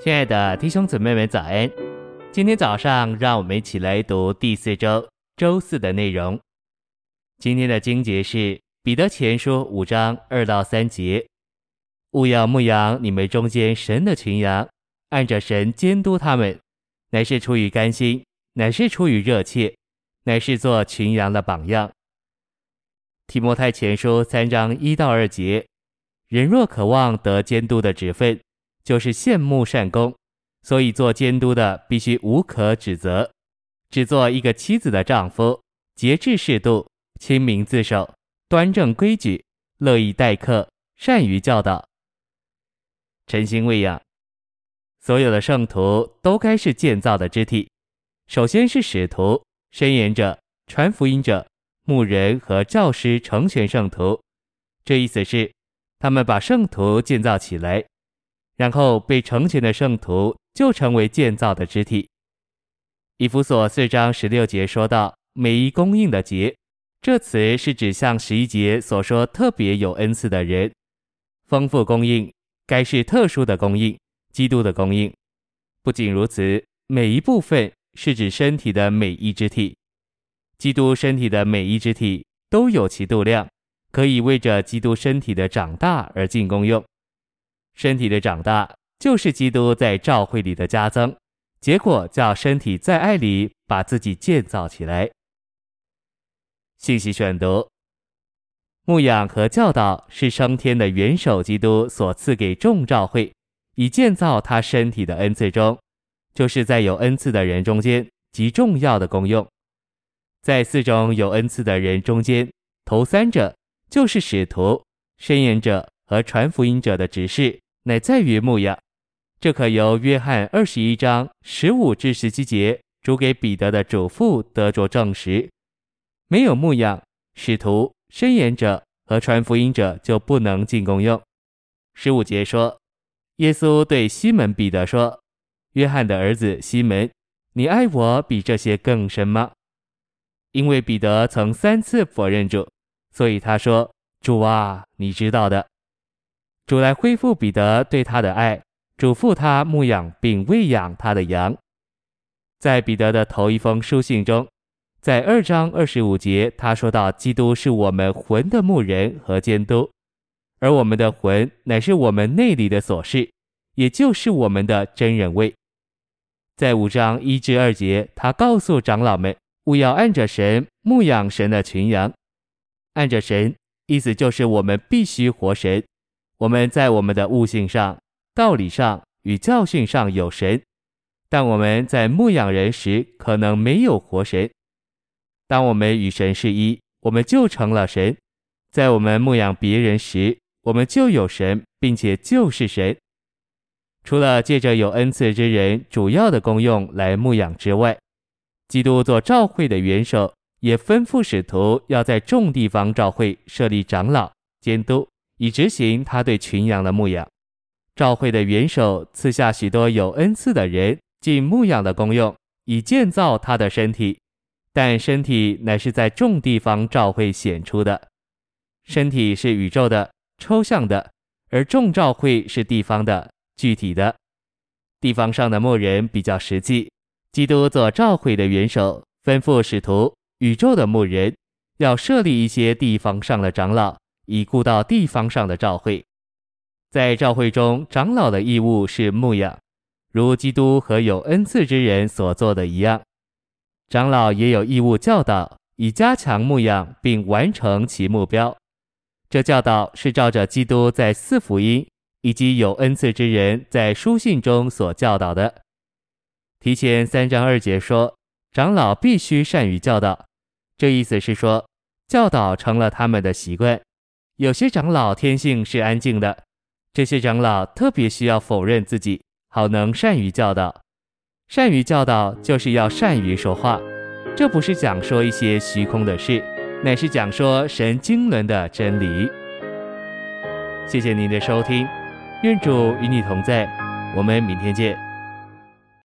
亲爱的弟兄姊妹们，早安！今天早上，让我们一起来读第四周周四的内容。今天的经节是《彼得前书》五章二到三节：务要牧养你们中间神的群羊，按着神监督他们，乃是出于甘心，乃是出于热切，乃是做群羊的榜样。提摩太前书三章一到二节：人若渴望得监督的职分，就是羡慕善功，所以做监督的必须无可指责，只做一个妻子的丈夫，节制适度，亲民自守，端正规矩，乐意待客，善于教导，诚心喂养。所有的圣徒都该是建造的肢体，首先是使徒、申言者、传福音者、牧人和教师成全圣徒。这意思是，他们把圣徒建造起来。然后被成全的圣徒就成为建造的肢体。以弗所四章十六节说到“每一供应的节”，这词是指向十一节所说特别有恩赐的人，丰富供应，该是特殊的供应，基督的供应。不仅如此，每一部分是指身体的每一肢体，基督身体的每一肢体都有其度量，可以为着基督身体的长大而尽功用。身体的长大，就是基督在教会里的加增，结果叫身体在爱里把自己建造起来。信息选读：牧养和教导是升天的元首基督所赐给众教会，以建造他身体的恩赐中，就是在有恩赐的人中间极重要的功用。在四种有恩赐的人中间，头三者就是使徒、申言者和传福音者的执事。乃在于牧养，这可由约翰二十一章十五至十七节主给彼得的嘱咐得着证实。没有牧养，使徒、申言者和传福音者就不能进公用。十五节说，耶稣对西门彼得说：“约翰的儿子西门，你爱我比这些更深吗？”因为彼得曾三次否认主，所以他说：“主啊，你知道的。”主来恢复彼得对他的爱，嘱咐他牧养并喂养他的羊。在彼得的头一封书信中，在二章二十五节，他说到基督是我们魂的牧人和监督，而我们的魂乃是我们内里的所事，也就是我们的真人位。在五章一至二节，他告诉长老们，勿要按着神牧养神的群羊。按着神，意思就是我们必须活神。我们在我们的悟性上、道理上与教训上有神，但我们在牧养人时可能没有活神。当我们与神是一，我们就成了神；在我们牧养别人时，我们就有神，并且就是神。除了借着有恩赐之人主要的功用来牧养之外，基督做召会的元首，也吩咐使徒要在众地方召会设立长老监督。以执行他对群羊的牧养，召会的元首赐下许多有恩赐的人，进牧养的功用，以建造他的身体。但身体乃是在众地方召会显出的，身体是宇宙的、抽象的，而众召会是地方的、具体的。地方上的牧人比较实际，基督做召会的元首，吩咐使徒、宇宙的牧人，要设立一些地方上的长老。已顾到地方上的召会，在召会中，长老的义务是牧养，如基督和有恩赐之人所做的一样。长老也有义务教导，以加强牧养并完成其目标。这教导是照着基督在四福音以及有恩赐之人在书信中所教导的。提前三章二节说，长老必须善于教导，这意思是说，教导成了他们的习惯。有些长老天性是安静的，这些长老特别需要否认自己，好能善于教导。善于教导就是要善于说话，这不是讲说一些虚空的事，乃是讲说神经纶的真理。谢谢您的收听，愿主与你同在，我们明天见。